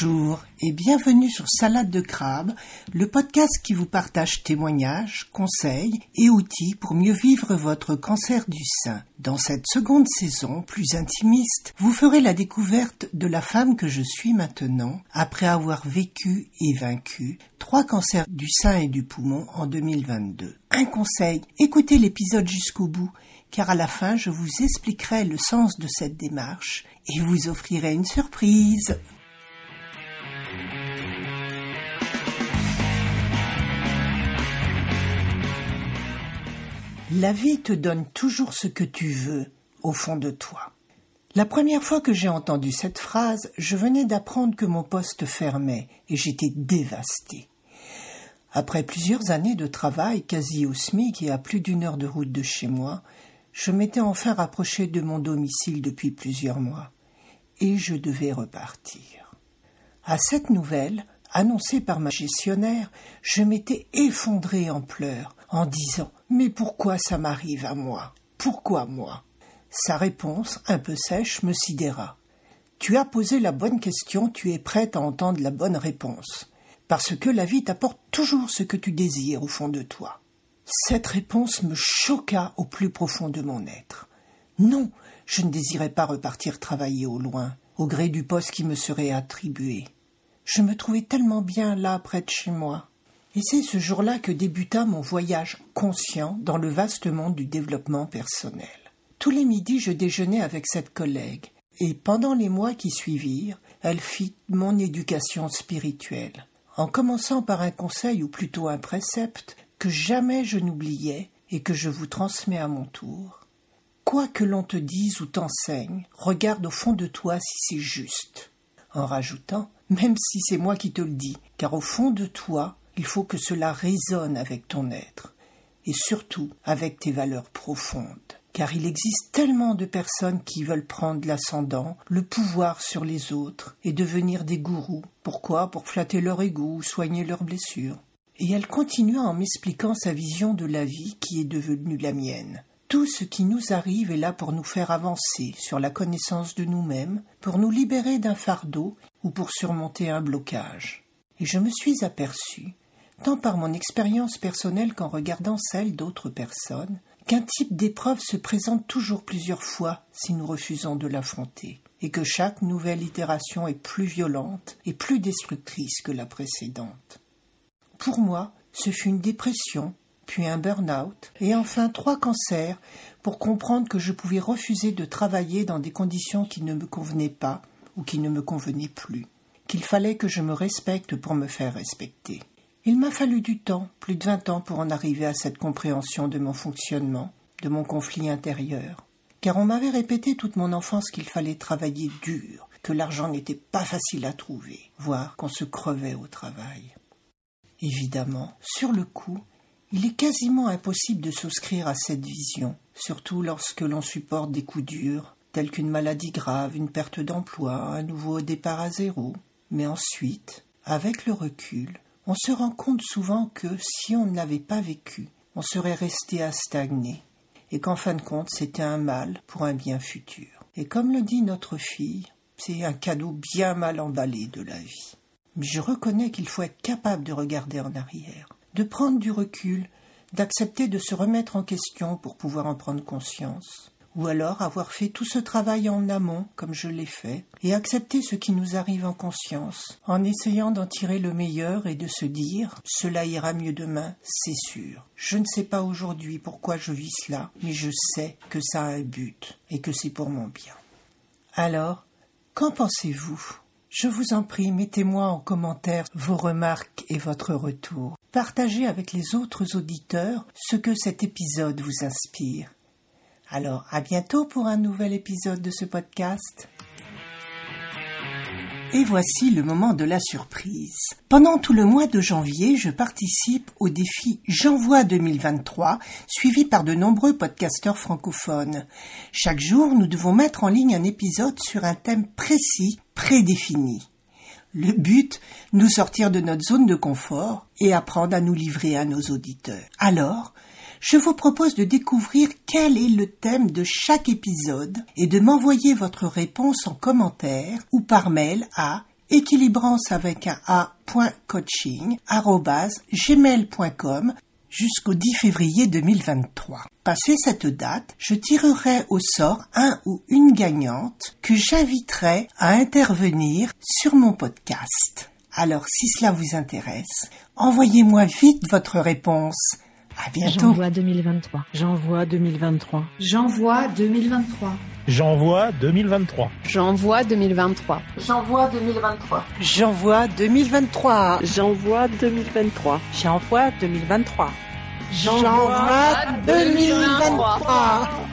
Bonjour et bienvenue sur Salade de crabe, le podcast qui vous partage témoignages, conseils et outils pour mieux vivre votre cancer du sein. Dans cette seconde saison, plus intimiste, vous ferez la découverte de la femme que je suis maintenant, après avoir vécu et vaincu trois cancers du sein et du poumon en 2022. Un conseil, écoutez l'épisode jusqu'au bout, car à la fin je vous expliquerai le sens de cette démarche et vous offrirai une surprise. La vie te donne toujours ce que tu veux au fond de toi. La première fois que j'ai entendu cette phrase, je venais d'apprendre que mon poste fermait et j'étais dévasté. Après plusieurs années de travail quasi au SMIC et à plus d'une heure de route de chez moi, je m'étais enfin rapproché de mon domicile depuis plusieurs mois et je devais repartir. À cette nouvelle, annoncée par ma gestionnaire, je m'étais effondré en pleurs en disant Mais pourquoi ça m'arrive à moi? Pourquoi moi? Sa réponse, un peu sèche, me sidéra. Tu as posé la bonne question, tu es prête à entendre la bonne réponse. Parce que la vie t'apporte toujours ce que tu désires au fond de toi. Cette réponse me choqua au plus profond de mon être. Non, je ne désirais pas repartir travailler au loin, au gré du poste qui me serait attribué. Je me trouvais tellement bien là près de chez moi. Et c'est ce jour-là que débuta mon voyage conscient dans le vaste monde du développement personnel. Tous les midis, je déjeunais avec cette collègue, et pendant les mois qui suivirent, elle fit mon éducation spirituelle, en commençant par un conseil ou plutôt un précepte que jamais je n'oubliais et que je vous transmets à mon tour. Quoi que l'on te dise ou t'enseigne, regarde au fond de toi si c'est juste. En rajoutant, même si c'est moi qui te le dis, car au fond de toi, il faut que cela résonne avec ton être, et surtout avec tes valeurs profondes. Car il existe tellement de personnes qui veulent prendre l'ascendant, le pouvoir sur les autres, et devenir des gourous. Pourquoi? Pour flatter leur égout ou soigner leurs blessures. Et elle continua en m'expliquant sa vision de la vie qui est devenue la mienne. Tout ce qui nous arrive est là pour nous faire avancer sur la connaissance de nous-mêmes, pour nous libérer d'un fardeau ou pour surmonter un blocage. Et je me suis aperçu, tant par mon expérience personnelle qu'en regardant celle d'autres personnes, qu'un type d'épreuve se présente toujours plusieurs fois si nous refusons de l'affronter, et que chaque nouvelle itération est plus violente et plus destructrice que la précédente. Pour moi, ce fut une dépression, puis un burn-out, et enfin trois cancers pour comprendre que je pouvais refuser de travailler dans des conditions qui ne me convenaient pas ou qui ne me convenaient plus, qu'il fallait que je me respecte pour me faire respecter. Il m'a fallu du temps, plus de vingt ans, pour en arriver à cette compréhension de mon fonctionnement, de mon conflit intérieur. Car on m'avait répété toute mon enfance qu'il fallait travailler dur, que l'argent n'était pas facile à trouver, voire qu'on se crevait au travail. Évidemment, sur le coup, il est quasiment impossible de souscrire à cette vision, surtout lorsque l'on supporte des coups durs, tels qu'une maladie grave, une perte d'emploi, un nouveau départ à zéro. Mais ensuite, avec le recul, on se rend compte souvent que si on ne l'avait pas vécu, on serait resté à stagner, et qu'en fin de compte c'était un mal pour un bien futur. Et comme le dit notre fille, c'est un cadeau bien mal emballé de la vie. Mais je reconnais qu'il faut être capable de regarder en arrière, de prendre du recul, d'accepter de se remettre en question pour pouvoir en prendre conscience ou alors avoir fait tout ce travail en amont, comme je l'ai fait, et accepter ce qui nous arrive en conscience, en essayant d'en tirer le meilleur et de se dire cela ira mieux demain, c'est sûr. Je ne sais pas aujourd'hui pourquoi je vis cela, mais je sais que ça a un but et que c'est pour mon bien. Alors, qu'en pensez-vous? Je vous en prie, mettez-moi en commentaire vos remarques et votre retour. Partagez avec les autres auditeurs ce que cet épisode vous inspire. Alors, à bientôt pour un nouvel épisode de ce podcast. Et voici le moment de la surprise. Pendant tout le mois de janvier, je participe au défi J'envoie 2023, suivi par de nombreux podcasteurs francophones. Chaque jour, nous devons mettre en ligne un épisode sur un thème précis, prédéfini. Le but, nous sortir de notre zone de confort et apprendre à nous livrer à nos auditeurs. Alors, je vous propose de découvrir quel est le thème de chaque épisode et de m'envoyer votre réponse en commentaire ou par mail à équilibrance avec un a.coaching gmail.com jusqu'au 10 février 2023. Passé cette date, je tirerai au sort un ou une gagnante que j'inviterai à intervenir sur mon podcast. Alors si cela vous intéresse, envoyez-moi vite votre réponse. À bientôt. J'envoie 2023. J'envoie 2023. J'envoie 2023. J'envoie 2023. J'envoie 2023. J'envoie 2023. J'envoie 2023. J'envoie 2023. J'envoie 2023. J'envoie 2023.